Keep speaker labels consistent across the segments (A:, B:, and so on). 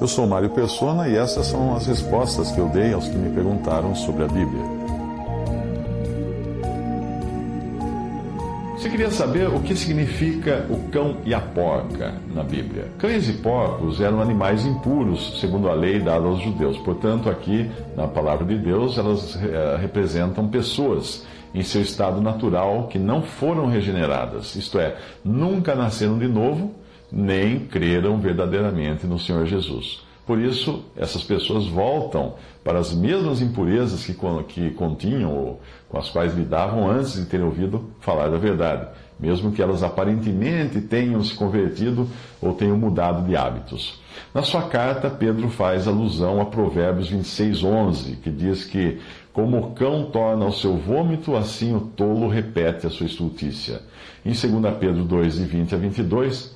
A: Eu sou Mário Persona e essas são as respostas que eu dei aos que me perguntaram sobre a Bíblia. Você queria saber o que significa o cão e a porca na Bíblia? Cães e porcos eram animais impuros, segundo a lei dada aos judeus. Portanto, aqui na palavra de Deus, elas uh, representam pessoas em seu estado natural que não foram regeneradas, isto é, nunca nasceram de novo, nem creram verdadeiramente no Senhor Jesus. Por isso, essas pessoas voltam para as mesmas impurezas que, que continham ou com as quais lidavam antes de terem ouvido falar da verdade, mesmo que elas aparentemente tenham se convertido ou tenham mudado de hábitos. Na sua carta, Pedro faz alusão a Provérbios 26:11, que diz que como o cão torna o seu vômito, assim o tolo repete a sua estultícia. Em 2 Pedro 2, de 20 a 22,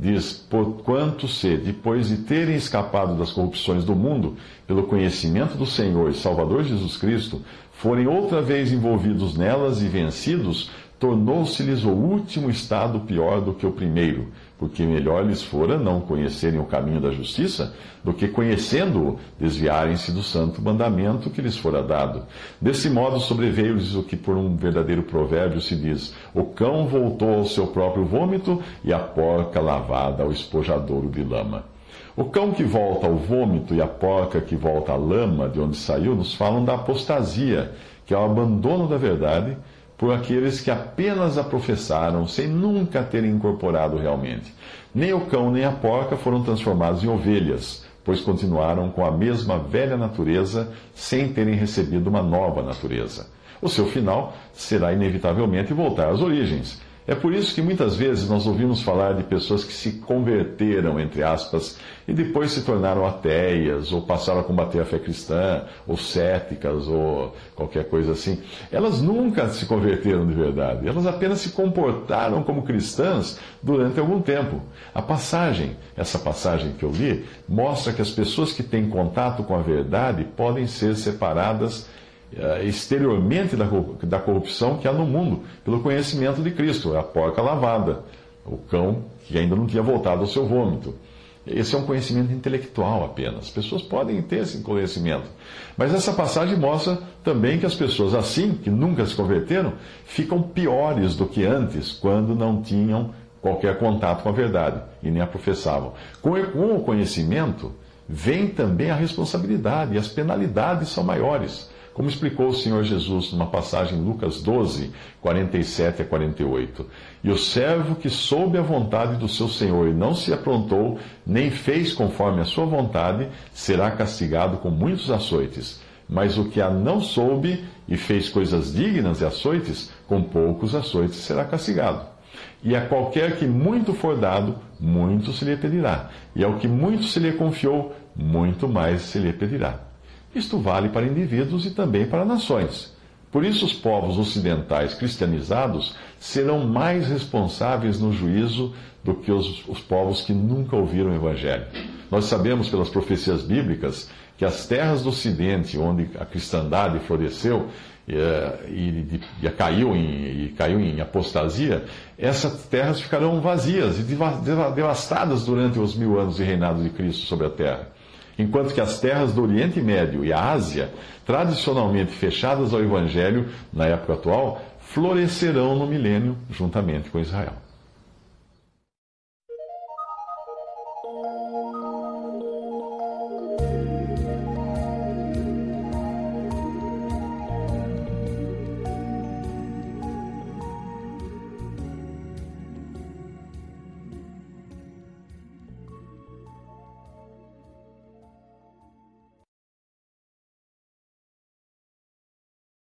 A: diz: Porquanto se, depois de terem escapado das corrupções do mundo, pelo conhecimento do Senhor e Salvador Jesus Cristo, forem outra vez envolvidos nelas e vencidos, tornou-se-lhes o último estado pior do que o primeiro, porque melhor lhes fora não conhecerem o caminho da justiça, do que conhecendo-o, desviarem-se do santo mandamento que lhes fora dado. Desse modo sobreveio-lhes o que por um verdadeiro provérbio se diz: O cão voltou ao seu próprio vômito, e a porca lavada ao espojadouro de lama. O cão que volta ao vômito e a porca que volta à lama de onde saiu nos falam da apostasia, que é o abandono da verdade por aqueles que apenas a professaram sem nunca terem incorporado realmente. Nem o cão nem a porca foram transformados em ovelhas, pois continuaram com a mesma velha natureza sem terem recebido uma nova natureza. O seu final será inevitavelmente voltar às origens é por isso que muitas vezes nós ouvimos falar de pessoas que se converteram, entre aspas, e depois se tornaram ateias, ou passaram a combater a fé cristã, ou céticas, ou qualquer coisa assim. Elas nunca se converteram de verdade, elas apenas se comportaram como cristãs durante algum tempo. A passagem, essa passagem que eu li, mostra que as pessoas que têm contato com a verdade podem ser separadas exteriormente da corrupção que há no mundo, pelo conhecimento de Cristo, a porca lavada, o cão que ainda não tinha voltado ao seu vômito. Esse é um conhecimento intelectual apenas. As pessoas podem ter esse conhecimento. Mas essa passagem mostra também que as pessoas assim, que nunca se converteram, ficam piores do que antes, quando não tinham qualquer contato com a verdade e nem a professavam. Com o conhecimento, vem também a responsabilidade e as penalidades são maiores como explicou o Senhor Jesus numa passagem em Lucas 12, 47 a 48. E o servo que soube a vontade do seu Senhor e não se aprontou, nem fez conforme a sua vontade, será castigado com muitos açoites. Mas o que a não soube e fez coisas dignas de açoites, com poucos açoites será castigado. E a qualquer que muito for dado, muito se lhe pedirá. E ao que muito se lhe confiou, muito mais se lhe pedirá. Isto vale para indivíduos e também para nações. Por isso, os povos ocidentais cristianizados serão mais responsáveis no juízo do que os, os, povos que nunca ouviram o Evangelho. Nós sabemos pelas profecias bíblicas que as terras do Ocidente, onde a cristandade floresceu eh, e, e, e, caiu, em, e caiu em apostasia, essas terras ficarão vazias e devastadas durante os mil anos de reinado de Cristo sobre a terra enquanto que as terras do Oriente Médio e a Ásia, tradicionalmente fechadas ao Evangelho na época atual, florescerão no milênio juntamente com Israel.